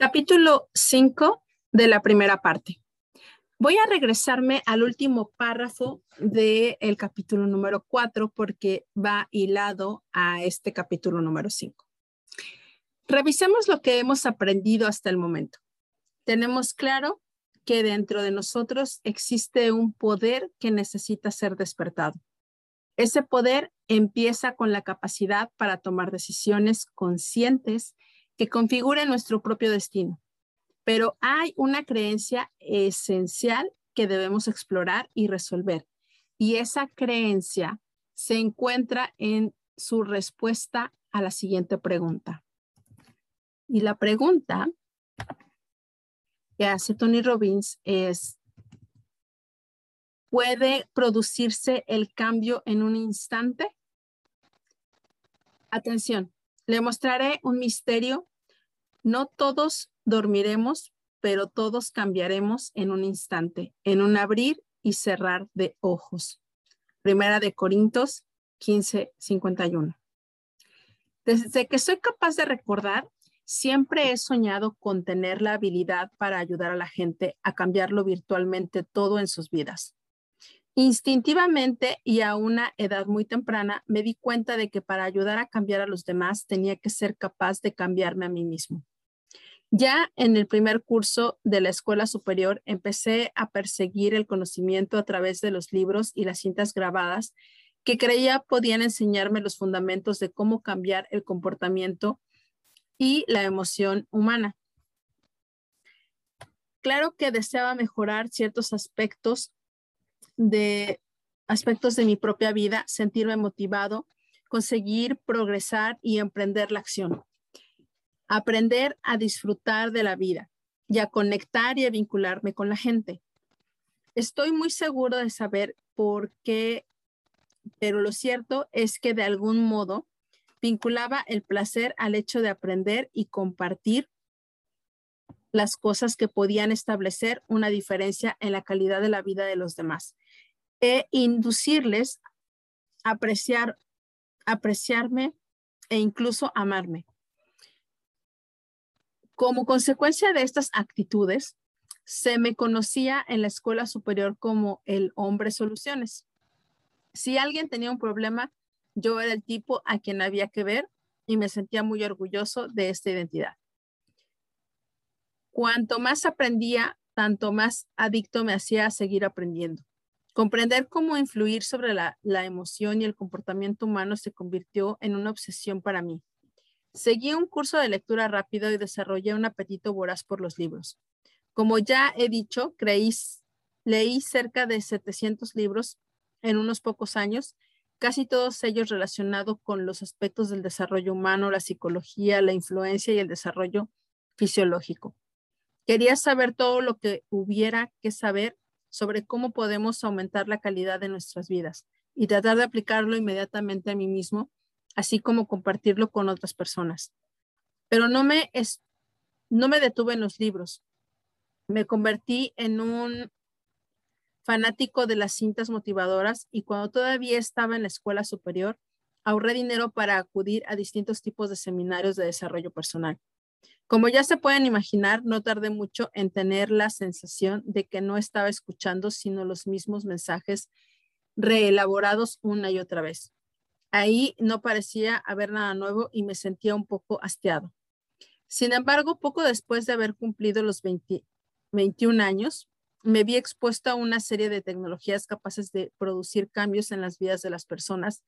Capítulo 5 de la primera parte. Voy a regresarme al último párrafo del capítulo número 4 porque va hilado a este capítulo número 5. Revisemos lo que hemos aprendido hasta el momento. Tenemos claro que dentro de nosotros existe un poder que necesita ser despertado. Ese poder empieza con la capacidad para tomar decisiones conscientes que configure nuestro propio destino. Pero hay una creencia esencial que debemos explorar y resolver. Y esa creencia se encuentra en su respuesta a la siguiente pregunta. Y la pregunta que hace Tony Robbins es, ¿puede producirse el cambio en un instante? Atención, le mostraré un misterio. No todos dormiremos, pero todos cambiaremos en un instante, en un abrir y cerrar de ojos. Primera de Corintios 15, 51. Desde que soy capaz de recordar, siempre he soñado con tener la habilidad para ayudar a la gente a cambiarlo virtualmente todo en sus vidas. Instintivamente y a una edad muy temprana me di cuenta de que para ayudar a cambiar a los demás tenía que ser capaz de cambiarme a mí mismo. Ya en el primer curso de la escuela superior empecé a perseguir el conocimiento a través de los libros y las cintas grabadas que creía podían enseñarme los fundamentos de cómo cambiar el comportamiento y la emoción humana. Claro que deseaba mejorar ciertos aspectos de aspectos de mi propia vida, sentirme motivado, conseguir progresar y emprender la acción. Aprender a disfrutar de la vida y a conectar y a vincularme con la gente. Estoy muy seguro de saber por qué, pero lo cierto es que de algún modo vinculaba el placer al hecho de aprender y compartir las cosas que podían establecer una diferencia en la calidad de la vida de los demás e inducirles a apreciar, apreciarme e incluso amarme. Como consecuencia de estas actitudes, se me conocía en la escuela superior como el hombre soluciones. Si alguien tenía un problema, yo era el tipo a quien había que ver y me sentía muy orgulloso de esta identidad. Cuanto más aprendía, tanto más adicto me hacía a seguir aprendiendo. Comprender cómo influir sobre la, emoción y el comportamiento humano se convirtió en una obsesión para mí. Seguí un curso de lectura rápido y desarrollé un apetito voraz por los libros. Como ya he dicho, leí cerca de 700 libros en unos pocos años, casi todos ellos relacionados con los aspectos del desarrollo humano, la psicología, la influencia y el desarrollo fisiológico. Quería saber todo lo que hubiera que saber sobre cómo podemos aumentar la calidad de nuestras vidas y tratar de aplicarlo inmediatamente a mí mismo, así como compartirlo con otras personas. Pero no me, es, no me detuve en los libros. Me convertí en un fanático de las cintas motivadoras y cuando todavía estaba en la escuela superior, ahorré dinero para acudir a distintos tipos de seminarios de desarrollo personal. Como ya se pueden imaginar, no tardé mucho en tener la sensación de que no estaba escuchando sino los mismos mensajes reelaborados una y otra vez. Ahí no parecía haber nada nuevo y me sentía un poco hastiado. Sin embargo, poco después de haber cumplido los 21 años, me vi expuesto a una serie de tecnologías capaces de producir cambios en las vidas de las personas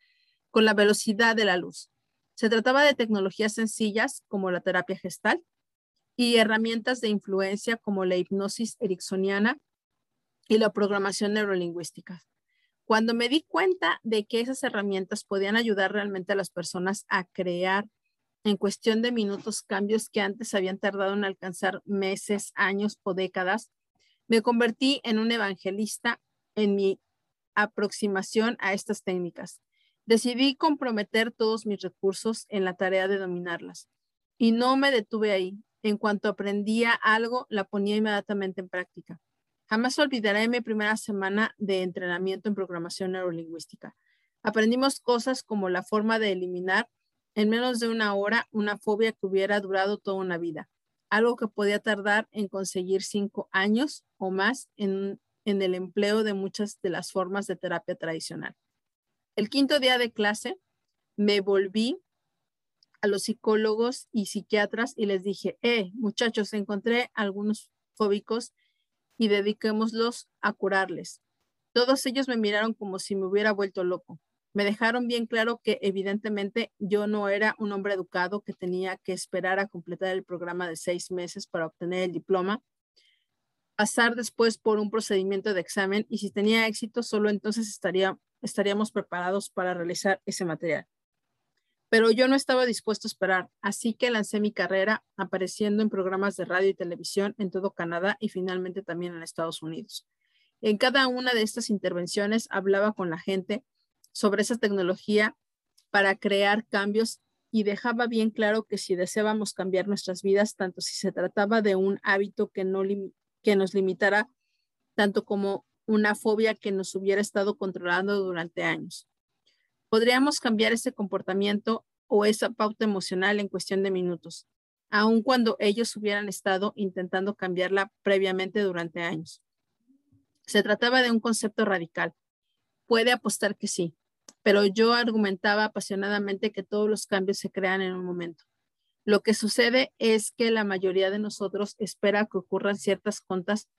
con la velocidad de la luz. Se trataba de tecnologías sencillas como la terapia gestal y herramientas de influencia como la hipnosis ericksoniana y la programación neurolingüística. Cuando me di cuenta de que esas herramientas podían ayudar realmente a las personas a crear en cuestión de minutos cambios que antes habían tardado en alcanzar meses, años o décadas, me convertí en un evangelista en mi aproximación a estas técnicas. Decidí comprometer todos mis recursos en la tarea de dominarlas. Y no me detuve ahí. En cuanto aprendía algo, la ponía inmediatamente en práctica. Jamás olvidaré mi primera semana de entrenamiento en programación neurolingüística. Aprendimos cosas como la forma de eliminar en menos de una hora una fobia que hubiera durado toda una vida. algo que podía tardar en conseguir cinco años o más en, en el empleo de muchas de las formas de terapia tradicional. El quinto día de clase me volví a los psicólogos y psiquiatras y les dije, eh, muchachos, encontré algunos fóbicos y dediquémoslos a curarles. Todos ellos me miraron como si me hubiera vuelto loco. Me dejaron bien claro que evidentemente yo no era un hombre educado que tenía que esperar a completar el programa de seis meses para obtener el diploma, pasar después por un procedimiento de examen y si tenía éxito, solo entonces estaría, estaríamos preparados para realizar ese material. Pero yo no estaba dispuesto a esperar, así que lancé mi carrera apareciendo en programas de radio y televisión en todo Canadá y finalmente también en Estados Unidos. En cada una de estas intervenciones hablaba con la gente sobre esa tecnología para crear cambios y dejaba bien claro que si deseábamos cambiar nuestras vidas, tanto si se trataba de un hábito que, no que nos limitara, tanto como una fobia que nos hubiera estado controlando durante años. Podríamos cambiar ese comportamiento o esa pauta emocional en cuestión de minutos, aun cuando ellos hubieran estado intentando cambiarla previamente durante años. Se trataba de un concepto radical. Puede apostar que sí, pero yo argumentaba apasionadamente que todos los cambios se crean en un momento. Lo que sucede es que la mayoría de nosotros espera que ocurran ciertas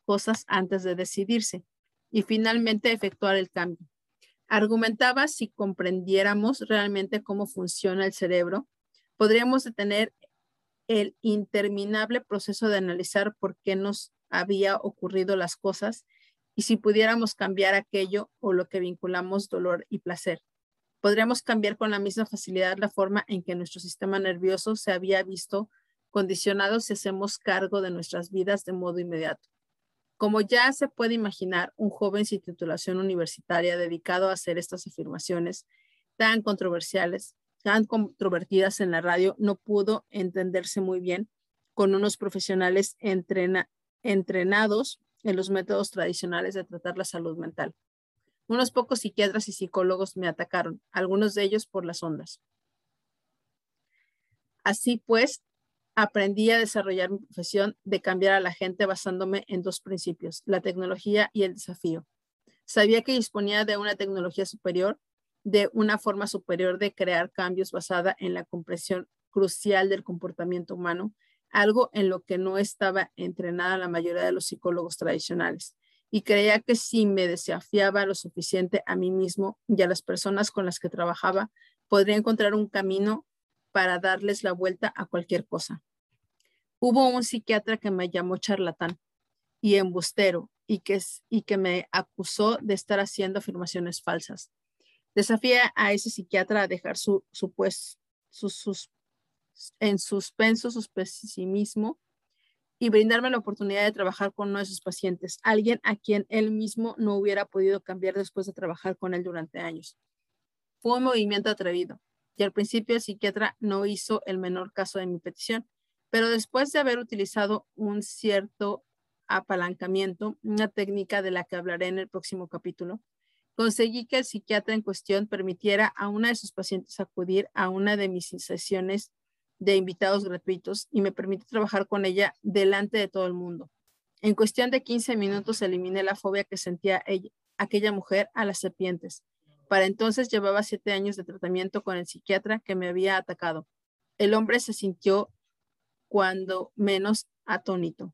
cosas antes de decidirse y finalmente efectuar el cambio. Argumentaba si comprendiéramos realmente cómo funciona el cerebro, podríamos detener el interminable proceso de analizar por qué nos había ocurrido las cosas y si pudiéramos cambiar aquello o lo que vinculamos dolor y placer podríamos cambiar con la misma facilidad la forma en que nuestro sistema nervioso se había visto condicionado si hacemos cargo de nuestras vidas de modo inmediato. Como ya se puede imaginar, un joven sin titulación universitaria dedicado a hacer estas afirmaciones tan controversiales, tan controvertidas en la radio, no pudo entenderse muy bien con unos profesionales entrenados en los métodos tradicionales de tratar la salud mental. Unos pocos psiquiatras y psicólogos me atacaron, algunos de ellos por las ondas. Así pues, aprendí a desarrollar mi profesión de cambiar a la gente basándome en dos principios, la tecnología y el desafío. Sabía que disponía de una tecnología superior, de una forma superior de crear cambios basada en la comprensión crucial del comportamiento humano, algo en lo que no estaba entrenada la mayoría de los psicólogos tradicionales y creía que si me desafiaba lo suficiente a mí mismo y a las personas con las que trabajaba, podría encontrar un camino para darles la vuelta a cualquier cosa. Hubo un psiquiatra que me llamó charlatán y embustero y que, y que me acusó de estar haciendo afirmaciones falsas. Desafía a ese psiquiatra a dejar su, su pues, sus, en suspenso su pesimismo y brindarme la oportunidad de trabajar con uno de sus pacientes, alguien a quien él mismo no hubiera podido cambiar después de trabajar con él durante años. Fue un movimiento atrevido y al principio el psiquiatra no hizo el menor caso de mi petición, pero después de haber utilizado un cierto apalancamiento, una técnica de la que hablaré en el próximo capítulo, conseguí que el psiquiatra en cuestión permitiera a una de sus pacientes acudir a una de mis sesiones de invitados gratuitos y me permite trabajar con ella delante de todo el mundo. En cuestión de 15 minutos eliminé la fobia que sentía ella, aquella mujer a las serpientes. Para entonces llevaba siete años de tratamiento con el psiquiatra que me había atacado. El hombre se sintió cuando menos atónito.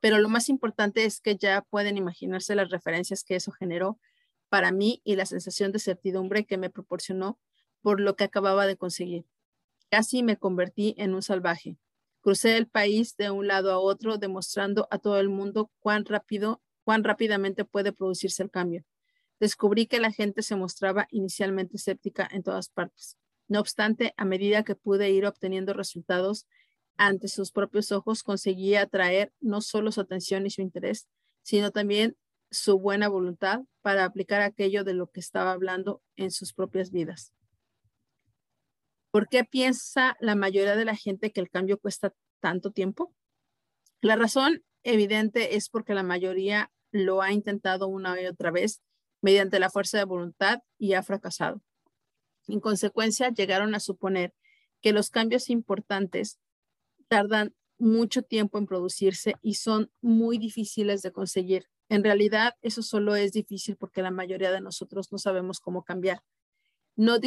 Pero lo más importante es que ya pueden imaginarse las referencias que eso generó para mí y la sensación de certidumbre que me proporcionó por lo que acababa de conseguir. Casi me convertí en un salvaje. Crucé el país de un lado a otro, demostrando a todo el mundo cuán rápido, cuán rápidamente puede producirse el cambio. Descubrí que la gente se mostraba inicialmente escéptica en todas partes. No obstante, a medida que pude ir obteniendo resultados ante sus propios ojos, conseguí atraer no solo su atención y su interés, sino también su buena voluntad para aplicar aquello de lo que estaba hablando en sus propias vidas. ¿Por qué piensa la mayoría de la gente que el cambio cuesta tanto tiempo? La razón evidente es porque la mayoría lo ha intentado una y otra vez mediante la fuerza de voluntad y ha fracasado. En consecuencia, llegaron a suponer que los cambios importantes tardan mucho tiempo en producirse y son muy difíciles de conseguir. En realidad, eso solo es difícil porque la mayoría de nosotros no sabemos cómo cambiar. No,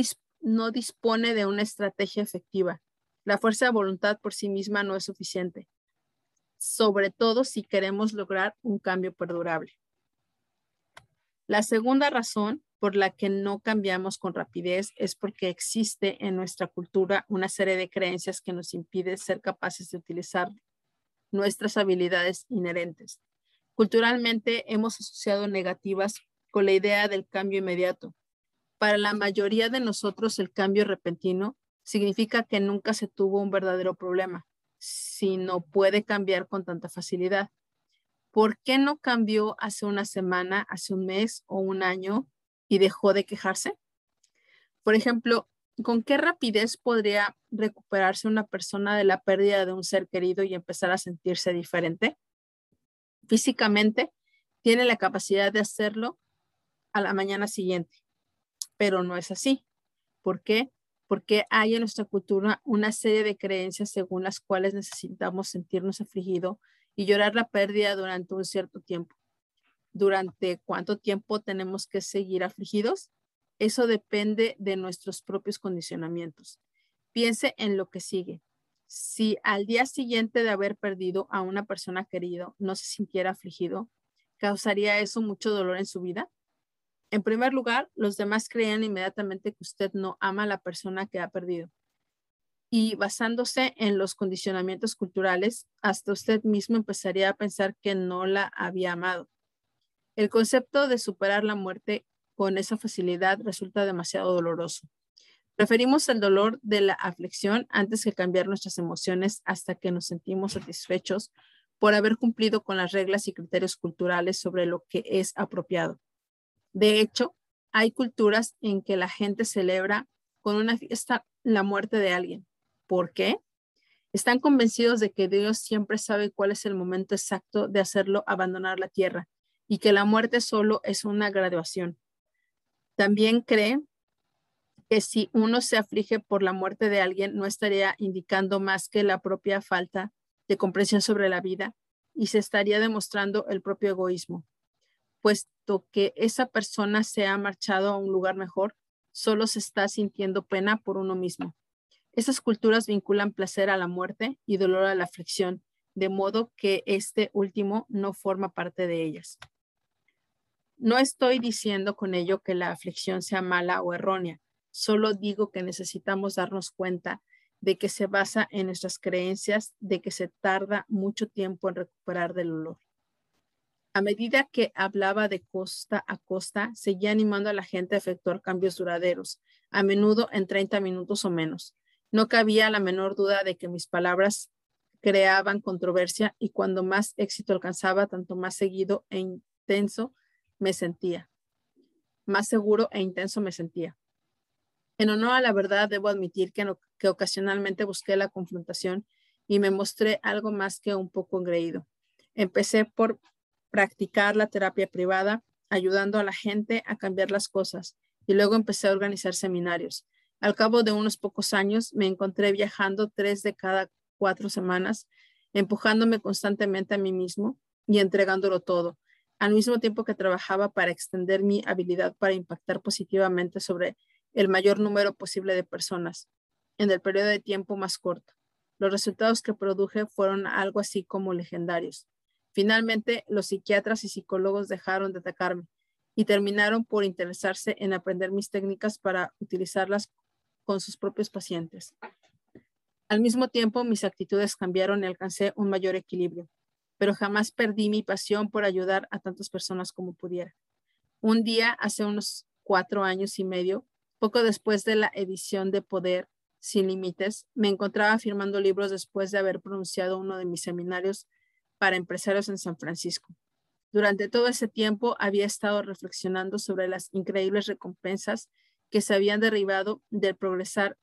no dispone de una estrategia efectiva. La fuerza de voluntad por sí misma no es suficiente, sobre todo si queremos lograr un cambio perdurable. La segunda razón por la que no cambiamos con rapidez es porque existe en nuestra cultura una serie de creencias que nos impide ser capaces de utilizar nuestras habilidades inherentes. Culturalmente hemos asociado negativas con la idea del cambio inmediato. Para la mayoría de nosotros el cambio repentino significa que nunca se tuvo un verdadero problema, sino puede cambiar con tanta facilidad. ¿Por qué no cambió hace una semana, hace un mes o un año y dejó de quejarse? Por ejemplo, ¿con qué rapidez podría recuperarse una persona de la pérdida de un ser querido y empezar a sentirse diferente? Físicamente, tiene la capacidad de hacerlo a la mañana siguiente, pero no es así. ¿Por qué? Porque hay en nuestra cultura una serie de creencias según las cuales necesitamos sentirnos afligidos y llorar la pérdida durante un cierto tiempo durante cuánto tiempo tenemos que seguir afligidos, eso depende de nuestros propios condicionamientos. Piense en lo que sigue. Si al día siguiente de haber perdido a una persona querida no se sintiera afligido, ¿causaría eso mucho dolor en su vida? En primer lugar, los demás creían inmediatamente que usted no ama a la persona que ha perdido. Y basándose en los condicionamientos culturales, hasta usted mismo empezaría a pensar que no la había amado. El concepto de superar la muerte con esa facilidad resulta demasiado doloroso. Preferimos el dolor de la aflicción antes que cambiar nuestras emociones hasta que nos sentimos satisfechos por haber cumplido con las reglas y criterios culturales sobre lo que es apropiado. De hecho, hay culturas en que la gente celebra con una fiesta la muerte de alguien. ¿Por qué? Están convencidos de que Dios siempre sabe cuál es el momento exacto de hacerlo abandonar la tierra y que la muerte solo es una graduación. También cree que si uno se aflige por la muerte de alguien, no estaría indicando más que la propia falta de comprensión sobre la vida y se estaría demostrando el propio egoísmo, puesto que esa persona se ha marchado a un lugar mejor, solo se está sintiendo pena por uno mismo. Esas culturas vinculan placer a la muerte y dolor a la aflicción, de modo que este último no forma parte de ellas. No estoy diciendo con ello que la aflicción sea mala o errónea, solo digo que necesitamos darnos cuenta de que se basa en nuestras creencias de que se tarda mucho tiempo en recuperar del olor. A medida que hablaba de costa a costa, seguía animando a la gente a efectuar cambios duraderos, a menudo en 30 minutos o menos. No cabía la menor duda de que mis palabras creaban controversia y cuando más éxito alcanzaba, tanto más seguido e intenso me sentía, más seguro e intenso me sentía. En honor a la verdad, debo admitir que, que ocasionalmente busqué la confrontación y me mostré algo más que un poco engreído. Empecé por practicar la terapia privada, ayudando a la gente a cambiar las cosas, y luego empecé a organizar seminarios. Al cabo de unos pocos años, me encontré viajando tres de cada cuatro semanas, empujándome constantemente a mí mismo y entregándolo todo, al mismo tiempo que trabajaba para extender mi habilidad para impactar positivamente sobre el mayor número posible de personas en el periodo de tiempo más corto. Los resultados que produje fueron algo así como legendarios. Finalmente, los psiquiatras y psicólogos dejaron de atacarme y terminaron por interesarse en aprender mis técnicas para utilizarlas con sus propios pacientes. Al mismo tiempo, mis actitudes cambiaron y alcancé un mayor equilibrio pero jamás perdí mi pasión por ayudar a tantas personas como pudiera. Un día, hace unos cuatro años y medio, poco después de la edición de Poder sin Límites, me encontraba firmando libros después de haber pronunciado uno de mis seminarios para empresarios en San Francisco. Durante todo ese tiempo había estado reflexionando sobre las increíbles recompensas que se habían derivado del progresar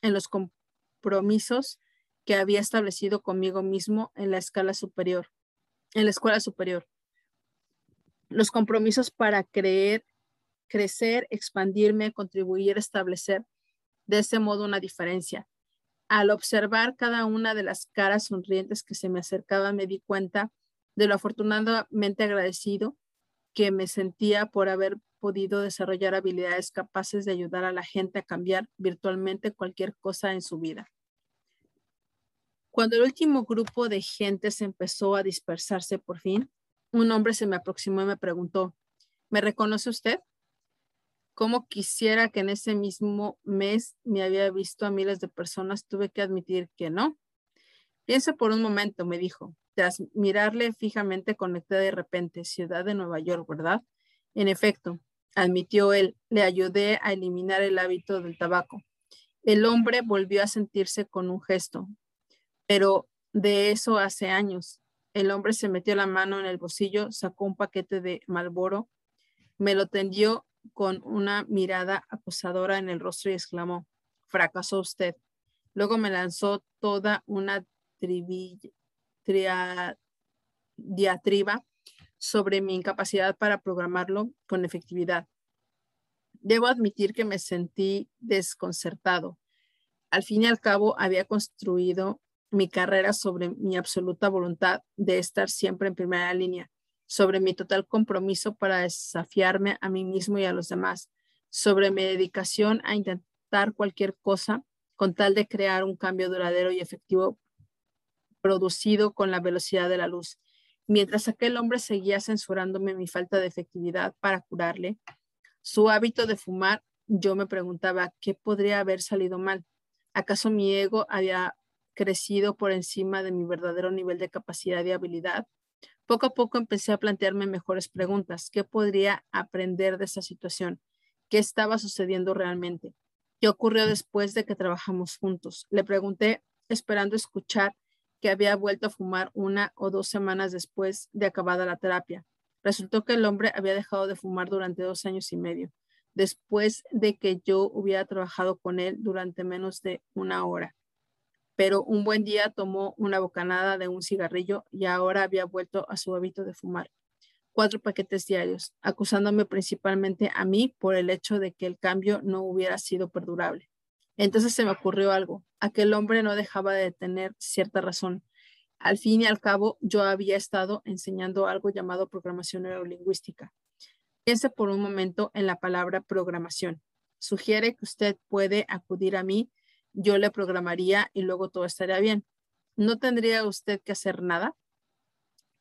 en los compromisos que había establecido conmigo mismo en la escala superior, en la escuela superior. Los compromisos para creer, crecer, expandirme, contribuir, establecer de ese modo una diferencia. Al observar cada una de las caras sonrientes que se me acercaban, me di cuenta de lo afortunadamente agradecido que me sentía por haber podido desarrollar habilidades capaces de ayudar a la gente a cambiar virtualmente cualquier cosa en su vida. Cuando el último grupo de gente se empezó a dispersarse por fin, un hombre se me aproximó y me preguntó, ¿me reconoce usted? Como quisiera que en ese mismo mes me había visto a miles de personas, tuve que admitir que no. Piensa por un momento, me dijo. Tras mirarle fijamente, conecté de repente, ciudad de Nueva York, ¿verdad? En efecto, admitió él, le ayudé a eliminar el hábito del tabaco. El hombre volvió a sentirse con un gesto, pero de eso hace años. El hombre se metió la mano en el bolsillo, sacó un paquete de Malboro, me lo tendió con una mirada acosadora en el rostro y exclamó, fracasó usted. Luego me lanzó toda una diatriba sobre mi incapacidad para programarlo con efectividad. Debo admitir que me sentí desconcertado. Al fin y al cabo, había construido mi carrera sobre mi absoluta voluntad de estar siempre en primera línea, sobre mi total compromiso para desafiarme a mí mismo y a los demás, sobre mi dedicación a intentar cualquier cosa con tal de crear un cambio duradero y efectivo producido con la velocidad de la luz. Mientras aquel hombre seguía censurándome mi falta de efectividad para curarle, su hábito de fumar, yo me preguntaba, ¿qué podría haber salido mal? ¿Acaso mi ego había crecido por encima de mi verdadero nivel de capacidad y habilidad? Poco a poco empecé a plantearme mejores preguntas. ¿Qué podría aprender de esta situación? ¿Qué estaba sucediendo realmente? ¿Qué ocurrió después de que trabajamos juntos? Le pregunté esperando escuchar que había vuelto a fumar una o dos semanas después de acabada la terapia. Resultó que el hombre había dejado de fumar durante dos años y medio, después de que yo hubiera trabajado con él durante menos de una hora. Pero un buen día tomó una bocanada de un cigarrillo y ahora había vuelto a su hábito de fumar cuatro paquetes diarios, acusándome principalmente a mí por el hecho de que el cambio no hubiera sido perdurable. Entonces se me ocurrió algo. Aquel hombre no dejaba de tener cierta razón. Al fin y al cabo, yo había estado enseñando algo llamado programación neurolingüística. Piense por un momento en la palabra programación. Sugiere que usted puede acudir a mí, yo le programaría y luego todo estaría bien. No tendría usted que hacer nada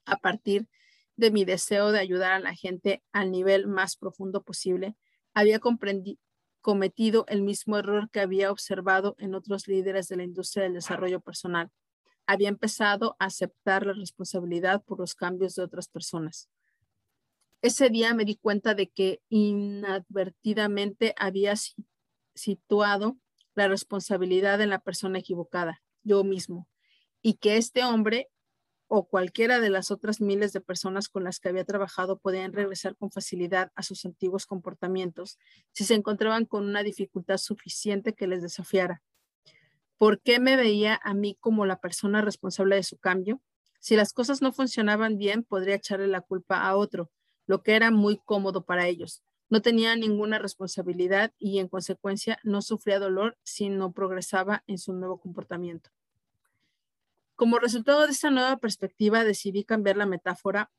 a partir de mi deseo de ayudar a la gente al nivel más profundo posible. Había cometido el mismo error que había observado en otros líderes de la industria del desarrollo personal. Había empezado a aceptar la responsabilidad por los cambios de otras personas. Ese día me di cuenta de que inadvertidamente había situado la responsabilidad en la persona equivocada, yo mismo, y que este hombre o cualquiera de las otras miles de personas con las que había trabajado podían regresar con facilidad a sus antiguos comportamientos si se encontraban con una dificultad suficiente que les desafiara. ¿Por qué me veía a mí como la persona responsable de su cambio? Si las cosas no funcionaban bien, podría echarle la culpa a otro, lo que era muy cómodo para ellos. No tenía ninguna responsabilidad y en consecuencia no sufría dolor si no progresaba en su nuevo comportamiento. Como resultado de esta nueva perspectiva, decidí cambiar la metáfora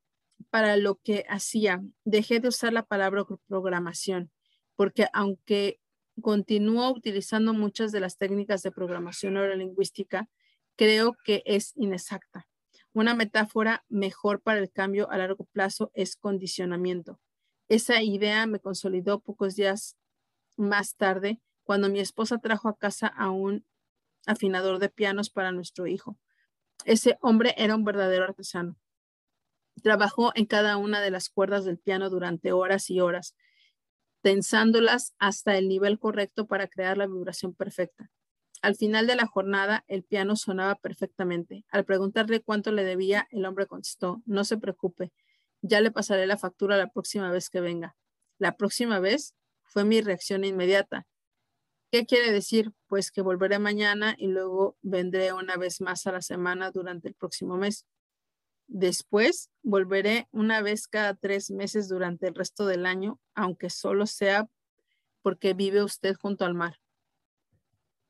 para lo que hacía. Dejé de usar la palabra programación, porque aunque continúo utilizando muchas de las técnicas de programación neurolingüística, creo que es inexacta. Una metáfora mejor para el cambio a largo plazo es condicionamiento. Esa idea me consolidó pocos días más tarde cuando mi esposa trajo a casa a un afinador de pianos para nuestro hijo. Ese hombre era un verdadero artesano. Trabajó en cada una de las cuerdas del piano durante horas y horas, tensándolas hasta el nivel correcto para crear la vibración perfecta. Al final de la jornada, el piano sonaba perfectamente. Al preguntarle cuánto le debía, el hombre contestó, no se preocupe, ya le pasaré la factura la próxima vez que venga. La próxima vez fue mi reacción inmediata. ¿Qué quiere decir? Pues que volveré mañana y luego vendré una vez más a la semana durante el próximo mes. Después volveré una vez cada tres meses durante el resto del año, aunque solo sea porque vive usted junto al mar.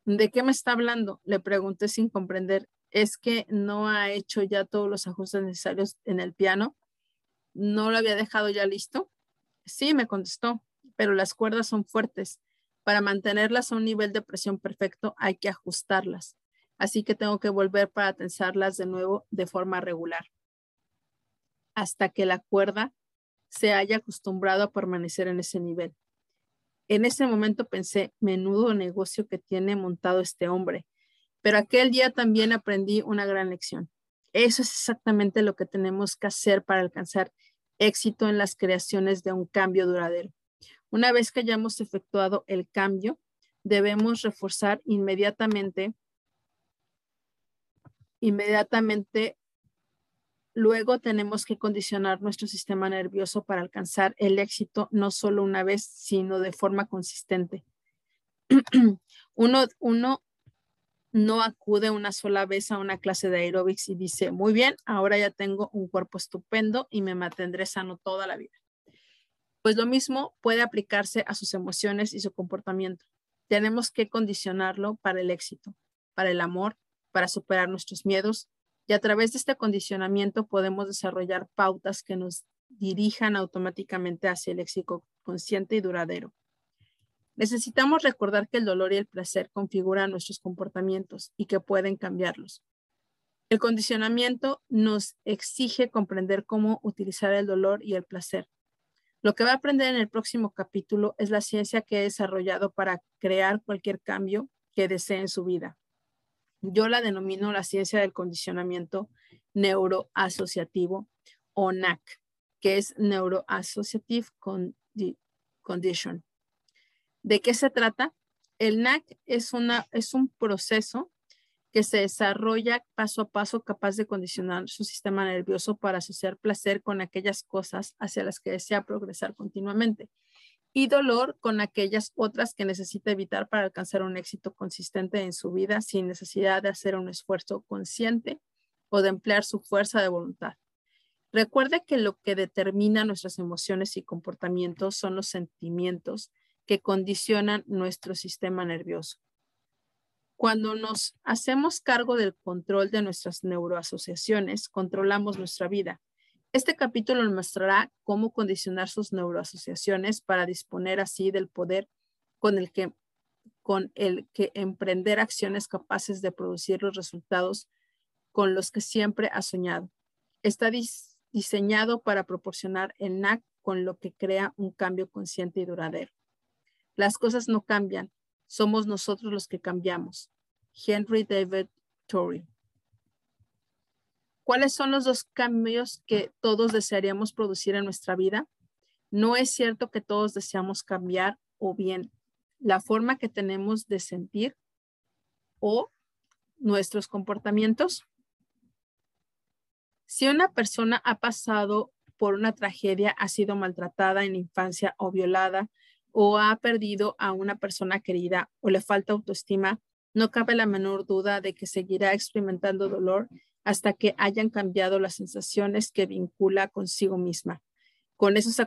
¿De qué me está hablando? Le pregunté sin comprender. ¿Es que no ha hecho ya todos los ajustes necesarios en el piano? ¿No lo había dejado ya listo? Sí, me contestó, pero las cuerdas son fuertes. Para mantenerlas a un nivel de presión perfecto hay que ajustarlas. Así que tengo que volver para tensarlas de nuevo de forma regular. Hasta que la cuerda se haya acostumbrado a permanecer en ese nivel. En ese momento pensé, menudo negocio que tiene montado este hombre. Pero aquel día también aprendí una gran lección. Eso es exactamente lo que tenemos que hacer para alcanzar éxito en las creaciones de un cambio duradero. Una vez que hayamos efectuado el cambio, debemos reforzar inmediatamente, inmediatamente Luego tenemos que condicionar nuestro sistema nervioso para alcanzar el éxito no solo una vez, sino de forma consistente. uno, uno no acude una sola vez a una clase de aeróbics y dice, muy bien, ahora ya tengo un cuerpo estupendo y me mantendré sano toda la vida. Pues lo mismo puede aplicarse a sus emociones y su comportamiento. Tenemos que condicionarlo para el éxito, para el amor, para superar nuestros miedos, y a través de este condicionamiento podemos desarrollar pautas que nos dirijan automáticamente hacia el éxito consciente y duradero. Necesitamos recordar que el dolor y el placer configuran nuestros comportamientos y que pueden cambiarlos. El condicionamiento nos exige comprender cómo utilizar el dolor y el placer. Lo que va a aprender en el próximo capítulo es la ciencia que he desarrollado para crear cualquier cambio que desee en su vida. Yo la denomino la ciencia del condicionamiento neuroasociativo o NAC, que es Neuroassociative Condition. ¿De qué se trata? El NAC es, una, es un proceso que se desarrolla paso a paso capaz de condicionar su sistema nervioso para asociar placer con aquellas cosas hacia las que desea progresar continuamente y dolor con aquellas otras que necesita evitar para alcanzar un éxito consistente en su vida sin necesidad de hacer un esfuerzo consciente o de emplear su fuerza de voluntad. Recuerde que lo que determina nuestras emociones y comportamientos son los sentimientos que condicionan nuestro sistema nervioso. Cuando nos hacemos cargo del control de nuestras neuroasociaciones, controlamos nuestra vida este capítulo nos mostrará cómo condicionar sus neuroasociaciones para disponer así del poder con el que, con el que emprender acciones capaces de producir los resultados con los que siempre ha soñado. Está diseñado para proporcionar el NAC con lo que crea un cambio consciente y duradero. Las cosas no cambian, somos nosotros los que cambiamos. Henry David Thoreau. ¿Cuáles son los dos cambios que todos desearíamos producir en nuestra vida? No es cierto que todos deseamos cambiar o bien la forma que tenemos de sentir o nuestros comportamientos. Si una persona ha pasado por una tragedia, ha sido maltratada en infancia o violada o ha perdido a una persona querida o le falta autoestima, no cabe la menor duda de que seguirá experimentando dolor hasta que hayan cambiado las sensaciones que vincula consigo misma con esos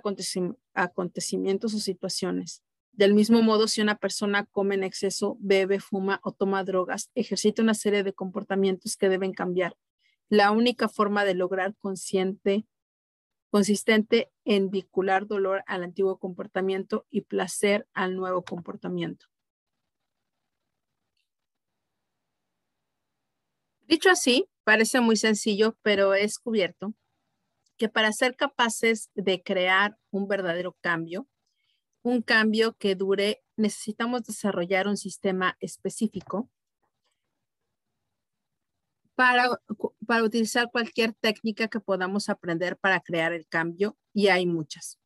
acontecimientos o situaciones. Del mismo modo, si una persona come en exceso, bebe, fuma o toma drogas, ejercita una serie de comportamientos que deben cambiar. La única forma de lograr consciente, consistente en vincular dolor al antiguo comportamiento y placer al nuevo comportamiento. Dicho así, parece muy sencillo, pero he descubierto que para ser capaces de crear un verdadero cambio, un cambio que dure, necesitamos desarrollar un sistema específico para, para utilizar cualquier técnica que podamos aprender para crear el cambio, y hay muchas.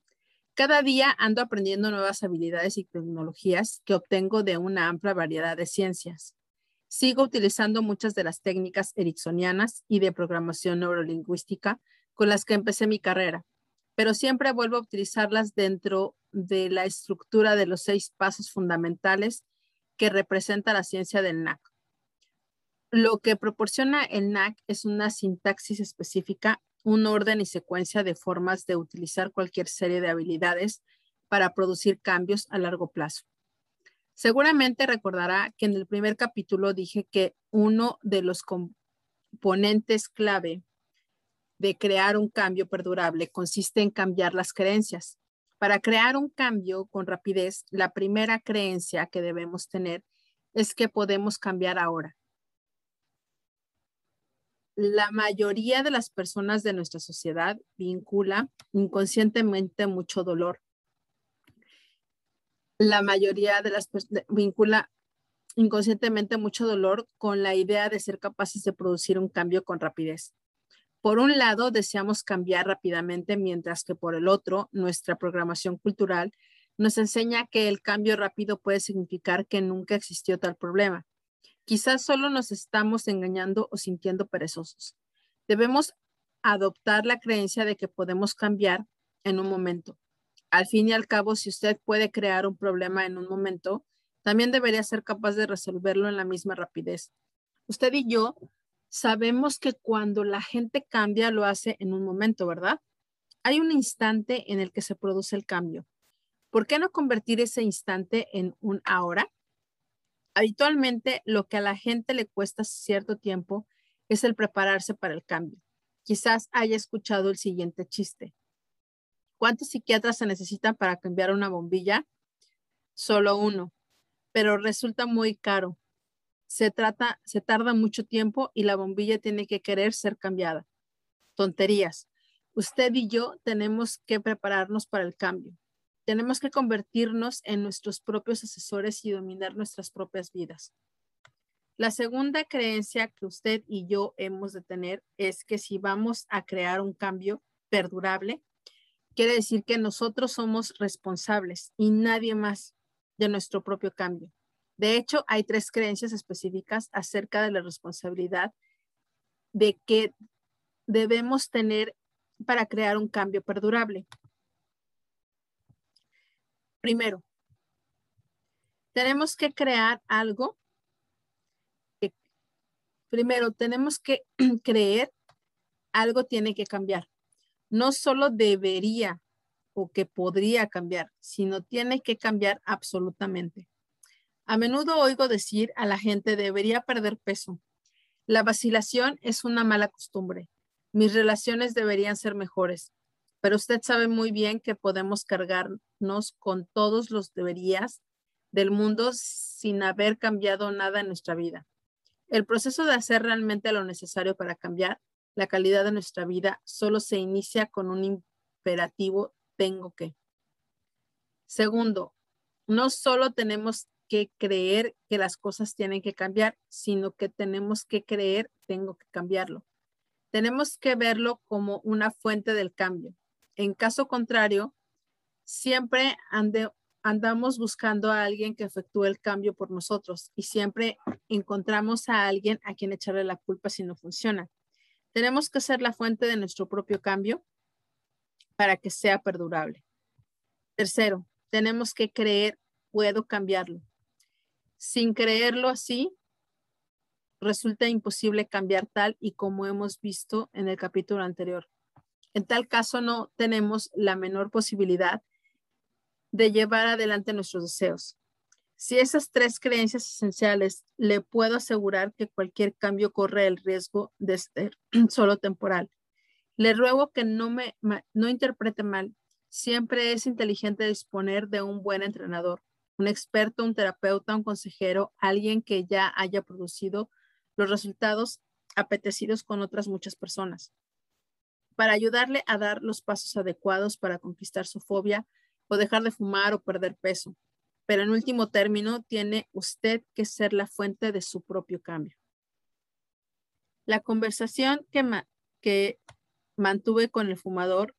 Cada día ando aprendiendo nuevas habilidades y tecnologías que obtengo de una amplia variedad de ciencias. Sigo utilizando muchas de las técnicas ericksonianas y de programación neurolingüística con las que empecé mi carrera, pero siempre vuelvo a utilizarlas dentro de la estructura de los seis pasos fundamentales que representa la ciencia del NAC. Lo que proporciona el NAC es una sintaxis específica, un orden y secuencia de formas de utilizar cualquier serie de habilidades para producir cambios a largo plazo. Seguramente recordará que en el primer capítulo dije que uno de los componentes clave de crear un cambio perdurable consiste en cambiar las creencias. Para crear un cambio con rapidez, la primera creencia que debemos tener es que podemos cambiar ahora. La mayoría de las personas de nuestra sociedad vincula inconscientemente mucho dolor. La mayoría de las vincula inconscientemente mucho dolor con la idea de ser capaces de producir un cambio con rapidez. Por un lado, deseamos cambiar rápidamente, mientras que por el otro, nuestra programación cultural nos enseña que el cambio rápido puede significar que nunca existió tal problema. Quizás solo nos estamos engañando o sintiendo perezosos. Debemos adoptar la creencia de que podemos cambiar en un momento. Al fin y al cabo, si usted puede crear un problema en un momento, también debería ser capaz de resolverlo en la misma rapidez. Usted y yo sabemos que cuando la gente cambia lo hace en un momento, ¿verdad? Hay un instante en el que se produce el cambio. ¿Por qué no convertir ese instante en un ahora? Habitualmente lo que a la gente le cuesta cierto tiempo es el prepararse para el cambio. Quizás haya escuchado el siguiente chiste. ¿Cuántos psiquiatras se necesitan para cambiar una bombilla? Solo uno, pero resulta muy caro se trata, se tarda mucho tiempo y la bombilla tiene que querer ser cambiada. Tonterías. Usted y yo tenemos que prepararnos para el cambio. Tenemos que convertirnos en nuestros propios asesores y dominar nuestras propias vidas. La segunda creencia que usted y yo hemos de tener es que si vamos a crear un cambio perdurable, quiere decir que nosotros somos responsables y nadie más de nuestro propio cambio. De hecho, hay tres creencias específicas acerca de la responsabilidad de que debemos tener para crear un cambio perdurable. Primero, tenemos que crear algo. primero, tenemos que creer algo tiene que cambiar. No solo debería o que podría cambiar, sino tiene que cambiar absolutamente. A menudo oigo decir a la gente debería perder peso. La vacilación es una mala costumbre. Mis relaciones deberían ser mejores, pero usted sabe muy bien que podemos cargarnos con todos los deberías del mundo sin haber cambiado nada en nuestra vida. El proceso de hacer realmente lo necesario para cambiar la calidad de nuestra vida solo se inicia con un imperativo tengo que. Segundo, no solo tenemos que creer que las cosas tienen que cambiar, sino que tenemos que creer, tengo que cambiarlo. Tenemos que verlo como una fuente del cambio. En caso contrario, siempre andamos buscando a alguien que efectúe el cambio por nosotros y siempre encontramos a alguien a quien echarle la culpa si no funciona. Tenemos que ser la fuente de nuestro propio cambio para que sea perdurable. Tercero, tenemos que creer, puedo cambiarlo. Sin creerlo así, resulta imposible cambiar tal y como hemos visto en el capítulo anterior. En tal caso, no tenemos la menor posibilidad de llevar adelante nuestros deseos. Si esas tres creencias esenciales, le puedo asegurar que cualquier cambio corre el riesgo de ser solo temporal. Le ruego que no me no interprete mal. Siempre es inteligente disponer de un buen entrenador un experto, un terapeuta, un consejero, alguien que ya haya producido los resultados apetecidos con otras muchas personas, para ayudarle a dar los pasos adecuados para conquistar su fobia o dejar de fumar o perder peso. Pero en último término, tiene usted que ser la fuente de su propio cambio. La conversación que, mantuve con el fumador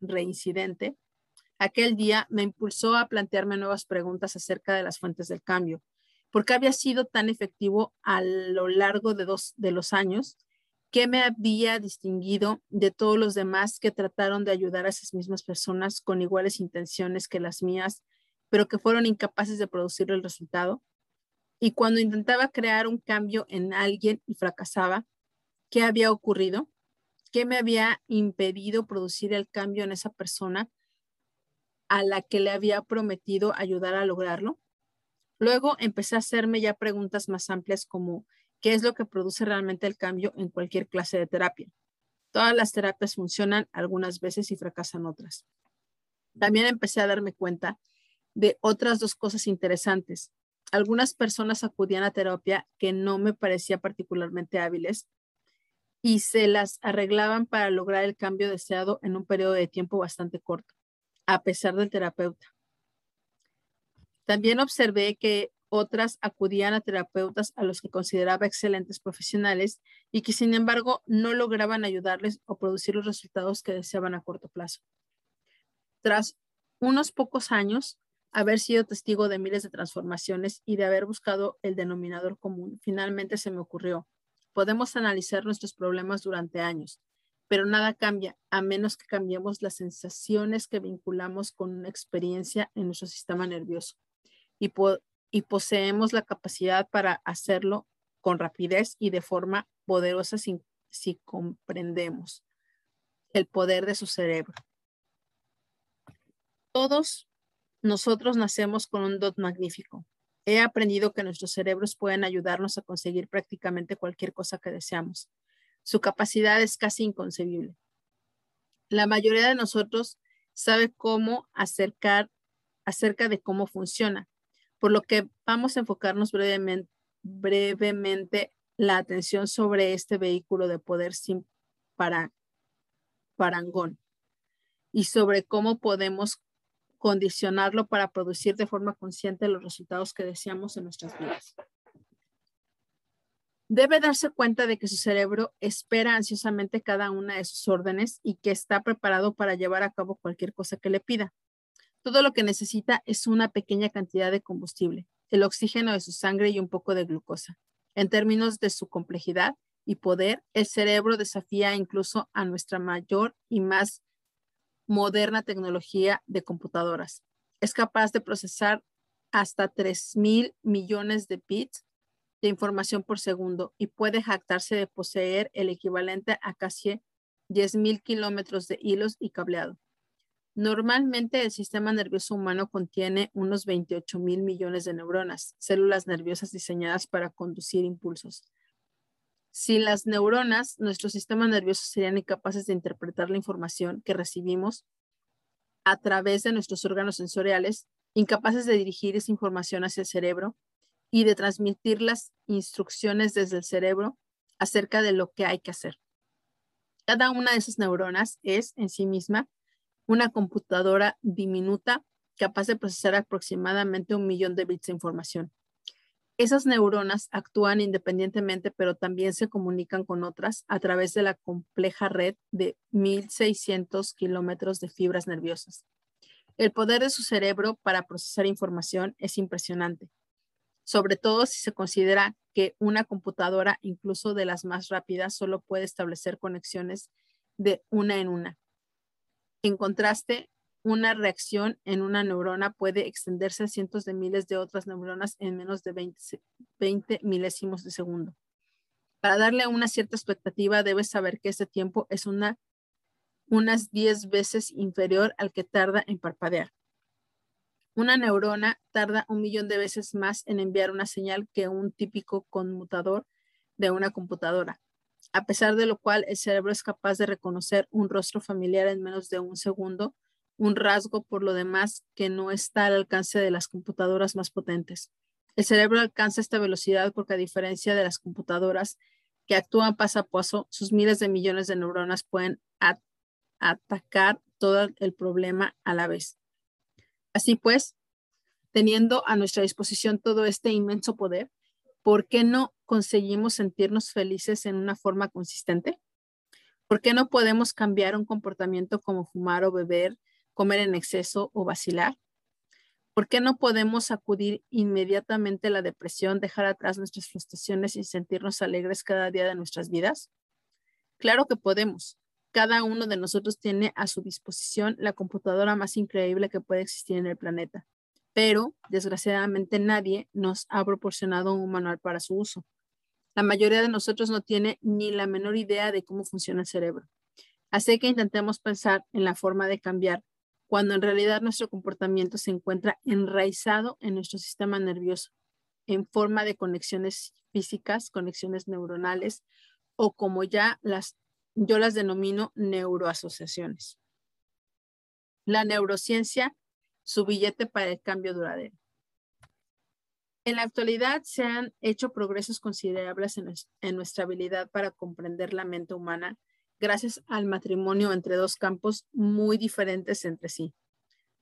reincidente aquel día me impulsó a plantearme nuevas preguntas acerca de las fuentes del cambio. ¿Por qué había sido tan efectivo a lo largo de, dos, de los años? ¿Qué me había distinguido de todos los demás que trataron de ayudar a esas mismas personas con iguales intenciones que las mías, pero que fueron incapaces de producir el resultado? Y cuando intentaba crear un cambio en alguien y fracasaba, ¿qué había ocurrido? ¿Qué me había impedido producir el cambio en esa persona a la que le había prometido ayudar a lograrlo? Luego empecé a hacerme ya preguntas más amplias como qué es lo que produce realmente el cambio en cualquier clase de terapia. Todas las terapias funcionan algunas veces y fracasan otras. También empecé a darme cuenta de otras dos cosas interesantes. Algunas personas acudían a terapia que no me parecía particularmente hábiles y se las arreglaban para lograr el cambio deseado en un periodo de tiempo bastante corto, a pesar del terapeuta. También observé que otras acudían a terapeutas a los que consideraba excelentes profesionales y que sin embargo no lograban ayudarles o producir los resultados que deseaban a corto plazo. Tras unos pocos años, haber sido testigo de miles de transformaciones y de haber buscado el denominador común, finalmente se me ocurrió. Podemos analizar nuestros problemas durante años, pero nada cambia a menos que cambiemos las sensaciones que vinculamos con una experiencia en nuestro sistema nervioso. Y, y poseemos la capacidad para hacerlo con rapidez y de forma poderosa si, comprendemos el poder de su cerebro. Todos nosotros nacemos con un dot magnífico. He aprendido que nuestros cerebros pueden ayudarnos a conseguir prácticamente cualquier cosa que deseamos. Su capacidad es casi inconcebible. La mayoría de nosotros sabe cómo acercar acerca de cómo funciona, por lo que vamos a enfocarnos brevemente, la atención sobre este vehículo de poder sin para, parangón y sobre cómo podemos condicionarlo para producir de forma consciente los resultados que deseamos en nuestras vidas. Debe darse cuenta de que su cerebro espera ansiosamente cada una de sus órdenes y que está preparado para llevar a cabo cualquier cosa que le pida. Todo lo que necesita es una pequeña cantidad de combustible, el oxígeno de su sangre y un poco de glucosa. En términos de su complejidad y poder, el cerebro desafía incluso a nuestra mayor y más moderna tecnología de computadoras. Es capaz de procesar hasta 3 mil millones de bits de información por segundo y puede jactarse de poseer el equivalente a casi 10 mil kilómetros de hilos y cableado. Normalmente el sistema nervioso humano contiene unos 28 mil millones de neuronas, células nerviosas diseñadas para conducir impulsos. Sin las neuronas, nuestro sistema nervioso serían incapaces de interpretar la información que recibimos a través de nuestros órganos sensoriales, incapaces de dirigir esa información hacia el cerebro y de transmitir las instrucciones desde el cerebro acerca de lo que hay que hacer. Cada una de esas neuronas es en sí misma una computadora diminuta capaz de procesar aproximadamente un millón de bits de información. Esas neuronas actúan independientemente, pero también se comunican con otras a través de la compleja red de 1.600 kilómetros de fibras nerviosas. El poder de su cerebro para procesar información es impresionante, sobre todo si se considera que una computadora, incluso de las más rápidas, solo puede establecer conexiones de una en una. En contraste, una reacción en una neurona puede extenderse a cientos de miles de otras neuronas en menos de 20, milésimos de segundo. Para darle una cierta expectativa, debes saber que este tiempo es una, unas 10 veces inferior al que tarda en parpadear. Una neurona tarda un millón de veces más en enviar una señal que un típico conmutador de una computadora, a pesar de lo cual el cerebro es capaz de reconocer un rostro familiar en menos de un segundo un rasgo por lo demás que no está al alcance de las computadoras más potentes. El cerebro alcanza esta velocidad porque a diferencia de las computadoras que actúan paso a paso, sus miles de millones de neuronas pueden atacar todo el problema a la vez. Así pues, teniendo a nuestra disposición todo este inmenso poder, ¿por qué no conseguimos sentirnos felices en una forma consistente? ¿Por qué no podemos cambiar un comportamiento como fumar o beber comer en exceso o vacilar? ¿Por qué no podemos acudir inmediatamente a la depresión, dejar atrás nuestras frustraciones y sentirnos alegres cada día de nuestras vidas? Claro que podemos. Cada uno de nosotros tiene a su disposición la computadora más increíble que puede existir en el planeta, pero desgraciadamente nadie nos ha proporcionado un manual para su uso. La mayoría de nosotros no tiene ni la menor idea de cómo funciona el cerebro. Así que intentemos pensar en la forma de cambiar cuando en realidad nuestro comportamiento se encuentra enraizado en nuestro sistema nervioso, en forma de conexiones físicas, conexiones neuronales, o como ya las, yo las denomino neuroasociaciones. La neurociencia, su billete para el cambio duradero. En la actualidad se han hecho progresos considerables en, nuestra habilidad para comprender la mente humana gracias al matrimonio entre dos campos muy diferentes entre sí.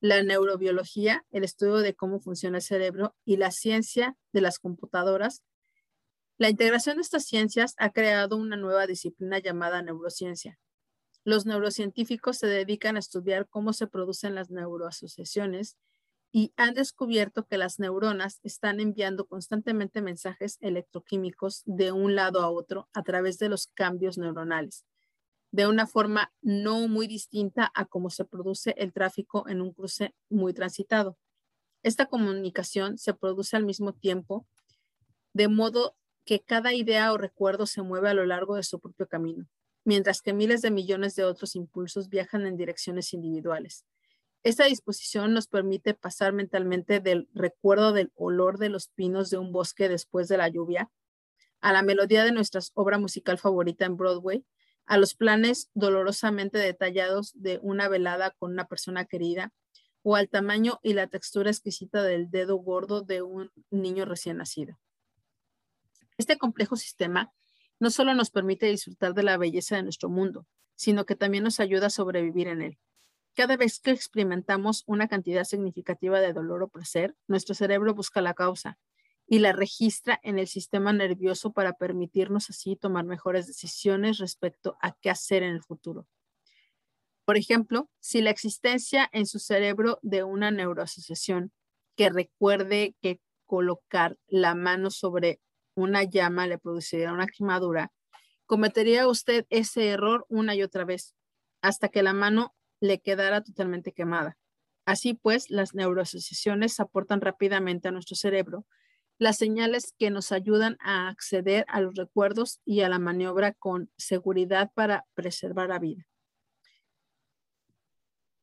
La neurobiología, el estudio de cómo funciona el cerebro, y la ciencia de las computadoras. La integración de estas ciencias ha creado una nueva disciplina llamada neurociencia. Los neurocientíficos se dedican a estudiar cómo se producen las neuroasociaciones y han descubierto que las neuronas están enviando constantemente mensajes electroquímicos de un lado a otro a través de los cambios neuronales, de una forma no muy distinta a cómo se produce el tráfico en un cruce muy transitado. Esta comunicación se produce al mismo tiempo, de modo que cada idea o recuerdo se mueve a lo largo de su propio camino, mientras que miles de millones de otros impulsos viajan en direcciones individuales. Esta disposición nos permite pasar mentalmente del recuerdo del olor de los pinos de un bosque después de la lluvia a la melodía de nuestra obra musical favorita en Broadway, a los planes dolorosamente detallados de una velada con una persona querida o al tamaño y la textura exquisita del dedo gordo de un niño recién nacido. Este complejo sistema no solo nos permite disfrutar de la belleza de nuestro mundo, sino que también nos ayuda a sobrevivir en él. Cada vez que experimentamos una cantidad significativa de dolor o placer, nuestro cerebro busca la causa y la registra en el sistema nervioso para permitirnos así tomar mejores decisiones respecto a qué hacer en el futuro. Por ejemplo, si la existencia en su cerebro de una neuroasociación que recuerde que colocar la mano sobre una llama le produciría una quemadura, cometería usted ese error una y otra vez hasta que la mano le quedara totalmente quemada. Así pues, las neuroasociaciones aportan rápidamente a nuestro cerebro las señales que nos ayudan a acceder a los recuerdos y a la maniobra con seguridad para preservar la vida.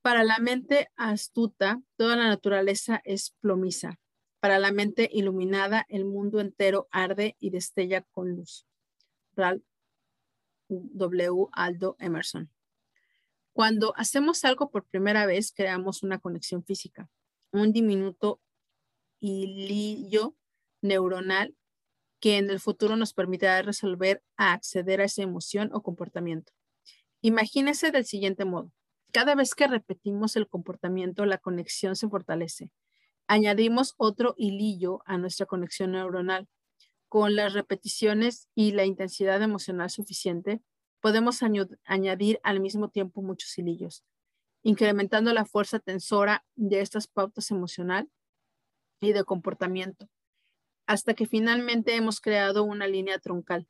Para la mente astuta, toda la naturaleza es plomiza. Para la mente iluminada, el mundo entero arde y destella con luz. Ralph W. Aldo Emerson. Cuando hacemos algo por primera vez, creamos una conexión física, un diminuto hilillo neuronal que en el futuro nos permitirá resolver a acceder a esa emoción o comportamiento. Imagínese del siguiente modo. Cada vez que repetimos el comportamiento, la conexión se fortalece. Añadimos otro hilillo a nuestra conexión neuronal. Con las repeticiones y la intensidad emocional suficiente, podemos añadir al mismo tiempo muchos hilillos, incrementando la fuerza tensora de estas pautas emocional y de comportamiento, hasta que finalmente hemos creado una línea troncal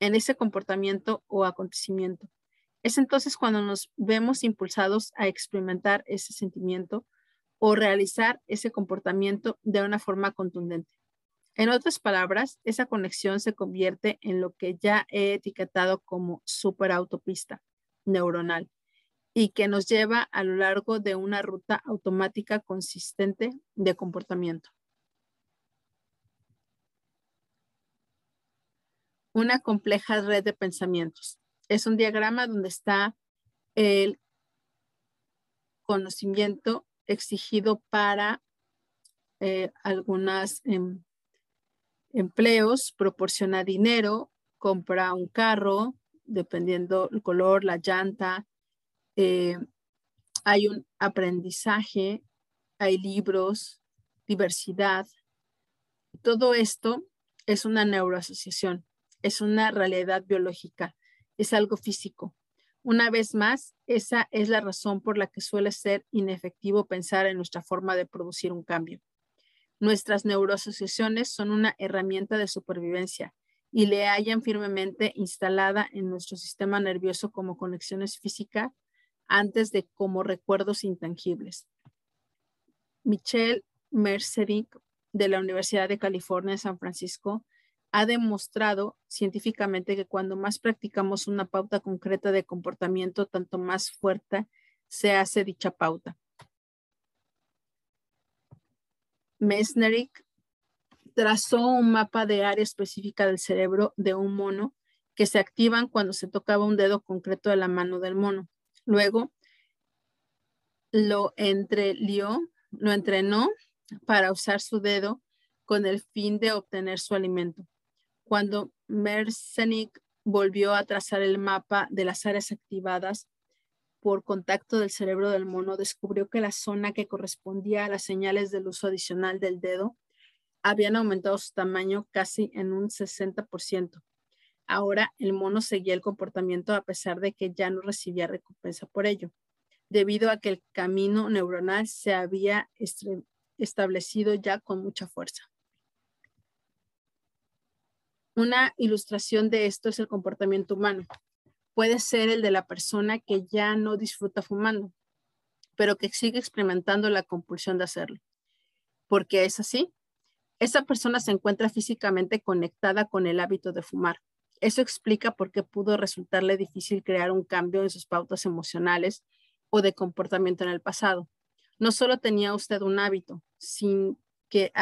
en ese comportamiento o acontecimiento. Es entonces cuando nos vemos impulsados a experimentar ese sentimiento o realizar ese comportamiento de una forma contundente. En otras palabras, esa conexión se convierte en lo que ya he etiquetado como superautopista neuronal y que nos lleva a lo largo de una ruta automática consistente de comportamiento. Una compleja red de pensamientos. Es un diagrama donde está el conocimiento exigido para eh, algunas em, empleos, proporciona dinero, compra un carro, dependiendo el color, la llanta. Eh, hay un aprendizaje, hay libros, diversidad. Todo esto es una neuroasociación, es una realidad biológica, es algo físico. Una vez más, esa es la razón por la que suele ser inefectivo pensar en nuestra forma de producir un cambio. Nuestras neuroasociaciones son una herramienta de supervivencia y le hayan firmemente instalada en nuestro sistema nervioso como conexiones físicas antes de como recuerdos intangibles. Michelle Mercerick de la Universidad de California en San Francisco ha demostrado científicamente que cuando más practicamos una pauta concreta de comportamiento, tanto más fuerte se hace dicha pauta. Mesnerick trazó un mapa de área específica del cerebro de un mono que se activan cuando se tocaba un dedo concreto de la mano del mono. Luego lo entrelió, lo entrenó para usar su dedo con el fin de obtener su alimento. Cuando Mersenic volvió a trazar el mapa de las áreas activadas por contacto del cerebro del mono, descubrió que la zona que correspondía a las señales del uso adicional del dedo habían aumentado su tamaño casi en un 60%. Ahora el mono seguía el comportamiento a pesar de que ya no recibía recompensa por ello, debido a que el camino neuronal se había establecido ya con mucha fuerza. Una ilustración de esto es el comportamiento humano. Puede ser el de la persona que ya no disfruta fumando, pero que sigue experimentando la compulsión de hacerlo. ¿Por qué es así? Esa persona se encuentra físicamente conectada con el hábito de fumar. Eso explica por qué pudo resultarle difícil crear un cambio en sus pautas emocionales o de comportamiento en el pasado. No solo tenía usted un hábito, sin que,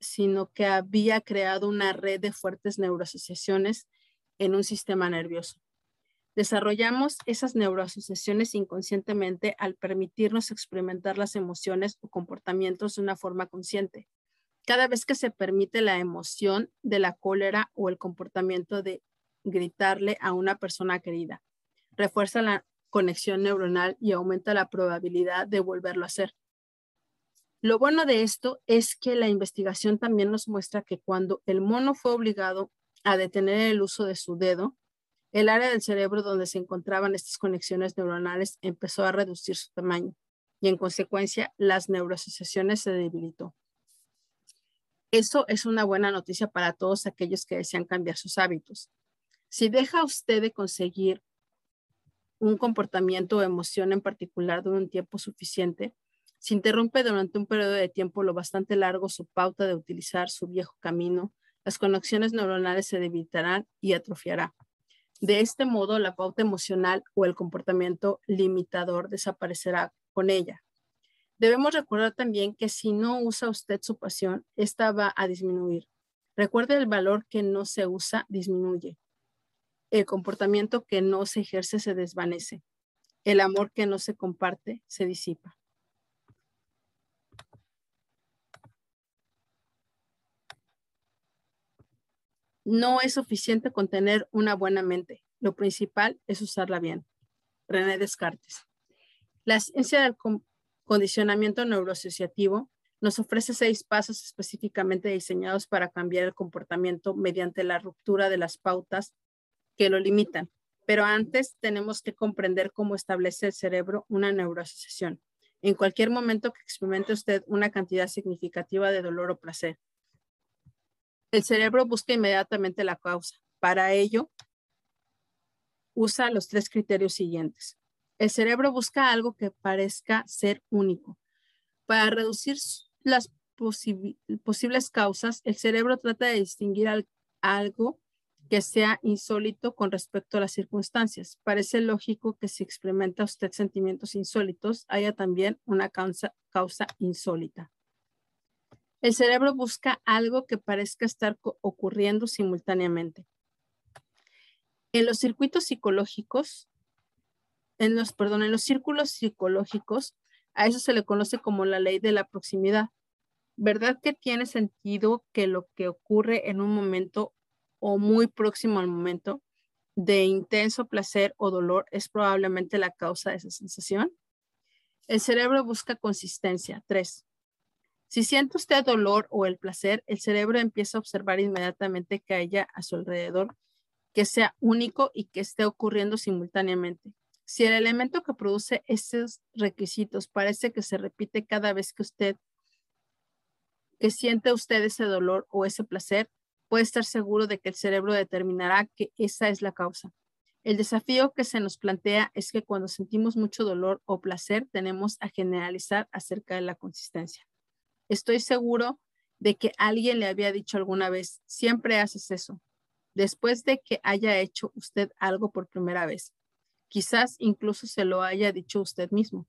sino que había creado una red de fuertes neuroasociaciones en un sistema nervioso. Desarrollamos esas neuroasociaciones inconscientemente al permitirnos experimentar las emociones o comportamientos de una forma consciente cada vez que se permite la emoción de la cólera o el comportamiento de gritarle a una persona querida. Refuerza la conexión neuronal y aumenta la probabilidad de volverlo a hacer. Lo bueno de esto es que la investigación también nos muestra que cuando el mono fue obligado a detener el uso de su dedo, el área del cerebro donde se encontraban estas conexiones neuronales empezó a reducir su tamaño y en consecuencia las neuroasociaciones se debilitó. Eso es una buena noticia para todos aquellos que desean cambiar sus hábitos. Si deja usted de conseguir un comportamiento o emoción en particular durante un tiempo suficiente, si interrumpe durante un periodo de tiempo lo bastante largo su pauta de utilizar su viejo camino, las conexiones neuronales se debilitarán y atrofiará. De este modo, la pauta emocional o el comportamiento limitador desaparecerá con ella. Debemos recordar también que si no usa usted su pasión, esta va a disminuir. Recuerde el valor que no se usa disminuye. El comportamiento que no se ejerce se desvanece. El amor que no se comparte se disipa. No es suficiente con tener una buena mente. Lo principal es usarla bien. René Descartes. La ciencia del, condicionamiento neuroasociativo nos ofrece seis pasos específicamente diseñados para cambiar el comportamiento mediante la ruptura de las pautas que lo limitan. Pero antes tenemos que comprender cómo establece el cerebro una neuroasociación. En cualquier momento que experimente usted una cantidad significativa de dolor o placer, el cerebro busca inmediatamente la causa. Para ello, usa los tres criterios siguientes. El cerebro busca algo que parezca ser único. Para reducir las posibles causas, el cerebro trata de distinguir algo que sea insólito con respecto a las circunstancias. Parece lógico que si experimenta usted sentimientos insólitos, haya también una causa, insólita. El cerebro busca algo que parezca estar ocurriendo simultáneamente. En los circuitos psicológicos, en los, perdón, en los círculos psicológicos, a eso se le conoce como la ley de la proximidad. ¿Verdad que tiene sentido que lo que ocurre en un momento o muy próximo al momento de intenso placer o dolor es probablemente la causa de esa sensación? El cerebro busca consistencia. Tres. Si siente usted dolor o el placer, el cerebro empieza a observar inmediatamente que haya a su alrededor que sea único y que esté ocurriendo simultáneamente. Si el elemento que produce esos requisitos parece que se repite cada vez que usted, que siente usted ese dolor o ese placer, puede estar seguro de que el cerebro determinará que esa es la causa. El desafío que se nos plantea es que cuando sentimos mucho dolor o placer, tenemos a generalizar acerca de la consistencia. Estoy seguro de que alguien le había dicho alguna vez, siempre haces eso, después de que haya hecho usted algo por primera vez. Quizás incluso se lo haya dicho usted mismo.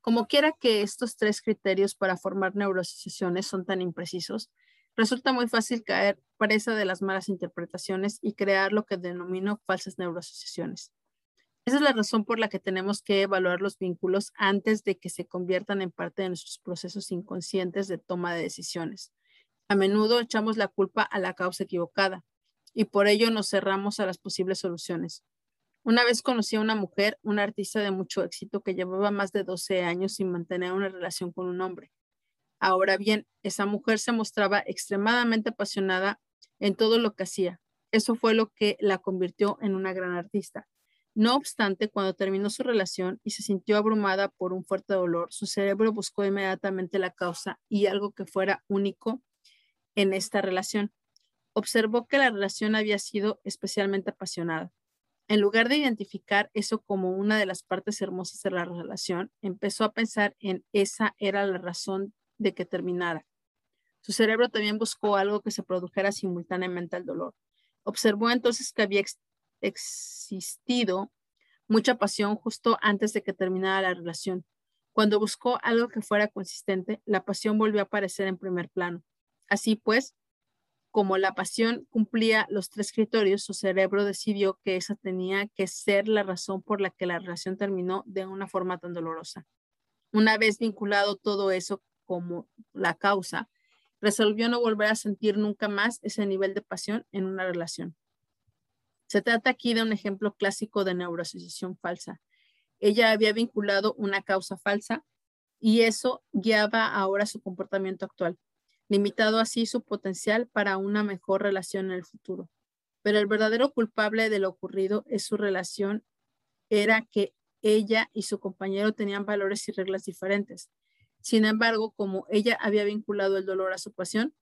Como quiera que estos tres criterios para formar neuroasociaciones son tan imprecisos, resulta muy fácil caer presa de las malas interpretaciones y crear lo que denomino falsas neuroasociaciones. Esa es la razón por la que tenemos que evaluar los vínculos antes de que se conviertan en parte de nuestros procesos inconscientes de toma de decisiones. A menudo echamos la culpa a la causa equivocada y por ello nos cerramos a las posibles soluciones. Una vez conocí a una mujer, una artista de mucho éxito que llevaba más de 12 años sin mantener una relación con un hombre. Ahora bien, esa mujer se mostraba extremadamente apasionada en todo lo que hacía. Eso fue lo que la convirtió en una gran artista. No obstante, cuando terminó su relación y se sintió abrumada por un fuerte dolor, su cerebro buscó inmediatamente la causa y algo que fuera único en esta relación. Observó que la relación había sido especialmente apasionada. En lugar de identificar eso como una de las partes hermosas de la relación, empezó a pensar en esa era la razón de que terminara. Su cerebro también buscó algo que se produjera simultáneamente al dolor. Observó entonces que había existido mucha pasión justo antes de que terminara la relación. Cuando buscó algo que fuera consistente, la pasión volvió a aparecer en primer plano. Así pues, como la pasión cumplía los tres criterios, su cerebro decidió que esa tenía que ser la razón por la que la relación terminó de una forma tan dolorosa. Una vez vinculado todo eso como la causa, resolvió no volver a sentir nunca más ese nivel de pasión en una relación. Se trata aquí de un ejemplo clásico de neuroasociación falsa. Ella había vinculado una causa falsa y eso guiaba ahora su comportamiento actual, limitado así su potencial para una mejor relación en el futuro. Pero el verdadero culpable de lo ocurrido es su relación, era que ella y su compañero tenían valores y reglas diferentes. Sin embargo, como ella había vinculado el dolor a su pasión,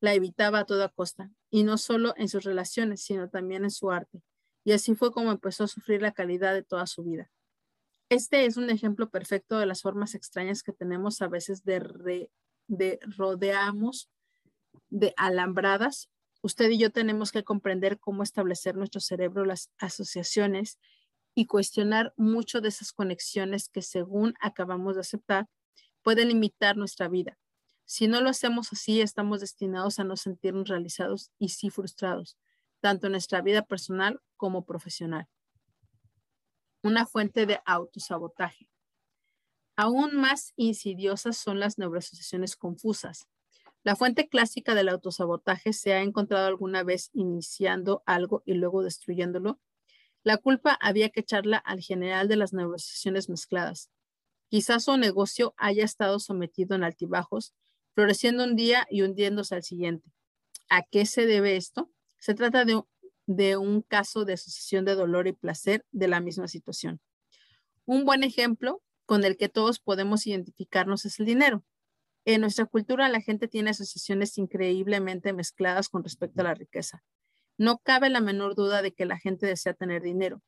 la evitaba a toda costa, y no solo en sus relaciones, sino también en su arte. Y así fue como empezó a sufrir la calidad de toda su vida. Este es un ejemplo perfecto de las formas extrañas que tenemos a veces de, de rodeamos de alambradas. Usted y yo tenemos que comprender cómo establecer nuestro cerebro las asociaciones y cuestionar mucho de esas conexiones que según acabamos de aceptar pueden limitar nuestra vida. Si no lo hacemos así, estamos destinados a no sentirnos realizados y sí frustrados, tanto en nuestra vida personal como profesional. Una fuente de autosabotaje. Aún más insidiosas son las neuroasociaciones confusas. La fuente clásica del autosabotaje se ha encontrado alguna vez iniciando algo y luego destruyéndolo. La culpa había que echarla al general de las neuroasociaciones mezcladas. Quizás su negocio haya estado sometido en altibajos floreciendo un día y hundiéndose al siguiente. ¿A qué se debe esto? Se trata de, un caso de asociación de dolor y placer de la misma situación. Un buen ejemplo con el que todos podemos identificarnos es el dinero. En nuestra cultura la gente tiene asociaciones increíblemente mezcladas con respecto a la riqueza. No cabe la menor duda de que la gente desea tener dinero.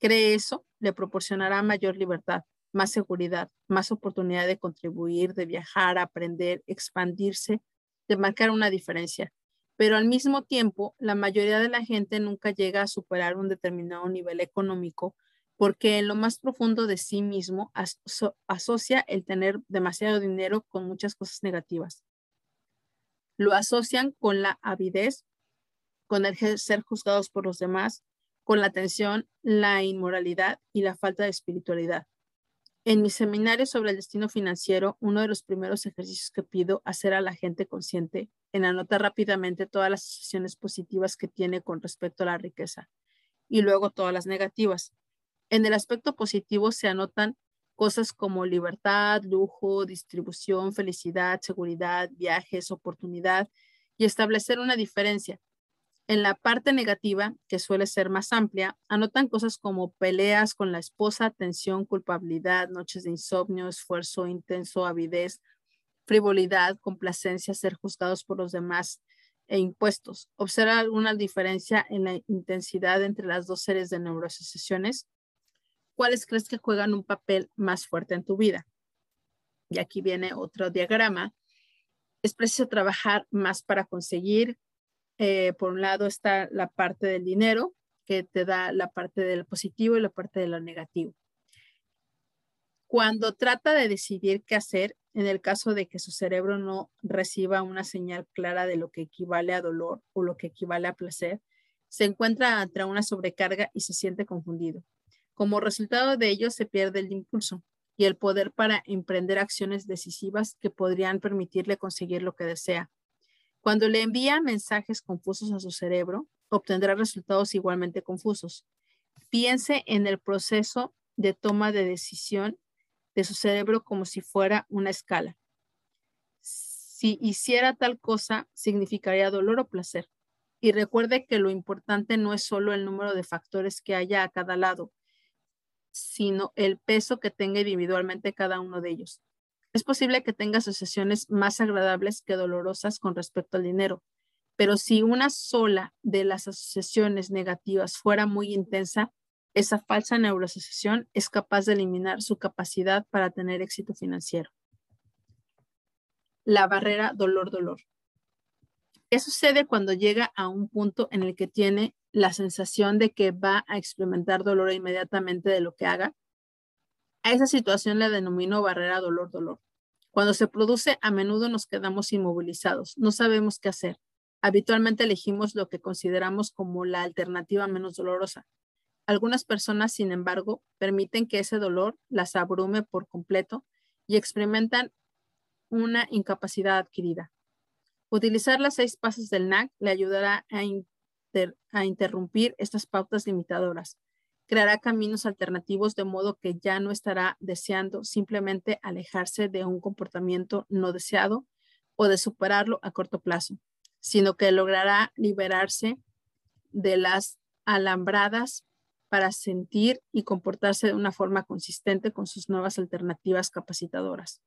Cree eso, le proporcionará mayor libertad, más seguridad, más oportunidad de contribuir, de viajar, aprender, expandirse, de marcar una diferencia. Pero al mismo tiempo, la mayoría de la gente nunca llega a superar un determinado nivel económico porque en lo más profundo de sí mismo asocia el tener demasiado dinero con muchas cosas negativas. Lo asocian con la avidez, con el ser juzgados por los demás, con la tensión, la inmoralidad y la falta de espiritualidad. En mi seminario sobre el destino financiero, uno de los primeros ejercicios que pido hacer a la gente consciente en anotar rápidamente todas las asociaciones positivas que tiene con respecto a la riqueza y luego todas las negativas. En el aspecto positivo se anotan cosas como libertad, lujo, distribución, felicidad, seguridad, viajes, oportunidad y establecer una diferencia en la parte negativa, que suele ser más amplia, anotan cosas como peleas con la esposa, tensión, culpabilidad, noches de insomnio, esfuerzo intenso, avidez, frivolidad, complacencia, ser juzgados por los demás e impuestos. ¿Observa alguna diferencia en la intensidad entre las dos series de neuroasociaciones? ¿Cuáles crees que juegan un papel más fuerte en tu vida? Y aquí viene otro diagrama. Es preciso trabajar más para conseguir, eh, por un lado está la parte del dinero, que te da la parte del positivo y la parte de lo negativo. Cuando trata de decidir qué hacer, en el caso de que su cerebro no reciba una señal clara de lo que equivale a dolor o lo que equivale a placer, se encuentra ante una sobrecarga y se siente confundido. Como resultado de ello, se pierde el impulso y el poder para emprender acciones decisivas que podrían permitirle conseguir lo que desea. Cuando le envía mensajes confusos a su cerebro, obtendrá resultados igualmente confusos. Piense en el proceso de toma de decisión de su cerebro como si fuera una escala. Si hiciera tal cosa, significaría dolor o placer. Y recuerde que lo importante no es solo el número de factores que haya a cada lado, sino el peso que tenga individualmente cada uno de ellos. Es posible que tenga asociaciones más agradables que dolorosas con respecto al dinero, pero si una sola de las asociaciones negativas fuera muy intensa, esa falsa neuroasociación es capaz de eliminar su capacidad para tener éxito financiero. La barrera dolor-dolor. ¿Qué sucede cuando llega a un punto en el que tiene la sensación de que va a experimentar dolor inmediatamente de lo que haga? A esa situación le denomino barrera dolor-dolor. Cuando se produce, a menudo nos quedamos inmovilizados, no sabemos qué hacer. Habitualmente elegimos lo que consideramos como la alternativa menos dolorosa, algunas personas, sin embargo, permiten que ese dolor las abrume por completo y experimentan una incapacidad adquirida. Utilizar las seis pasos del NAC le ayudará a, a interrumpir estas pautas limitadoras. Creará caminos alternativos de modo que ya no estará deseando simplemente alejarse de un comportamiento no deseado o de superarlo a corto plazo, sino que logrará liberarse de las alambradas para sentir y comportarse de una forma consistente con sus nuevas alternativas capacitadoras.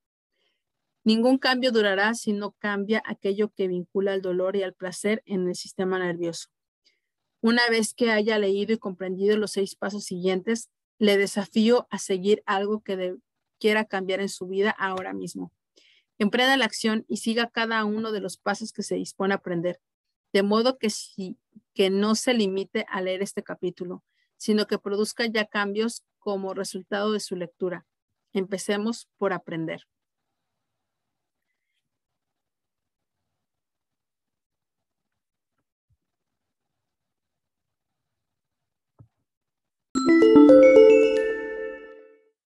Ningún cambio durará si no cambia aquello que vincula el dolor y el placer en el sistema nervioso. Una vez que haya leído y comprendido los seis pasos siguientes, le desafío a seguir algo que quiera cambiar en su vida ahora mismo. Emprenda la acción y siga cada uno de los pasos que se dispone a aprender, de modo que, no se limite a leer este capítulo, sino que produzca ya cambios como resultado de su lectura. Empecemos por aprender.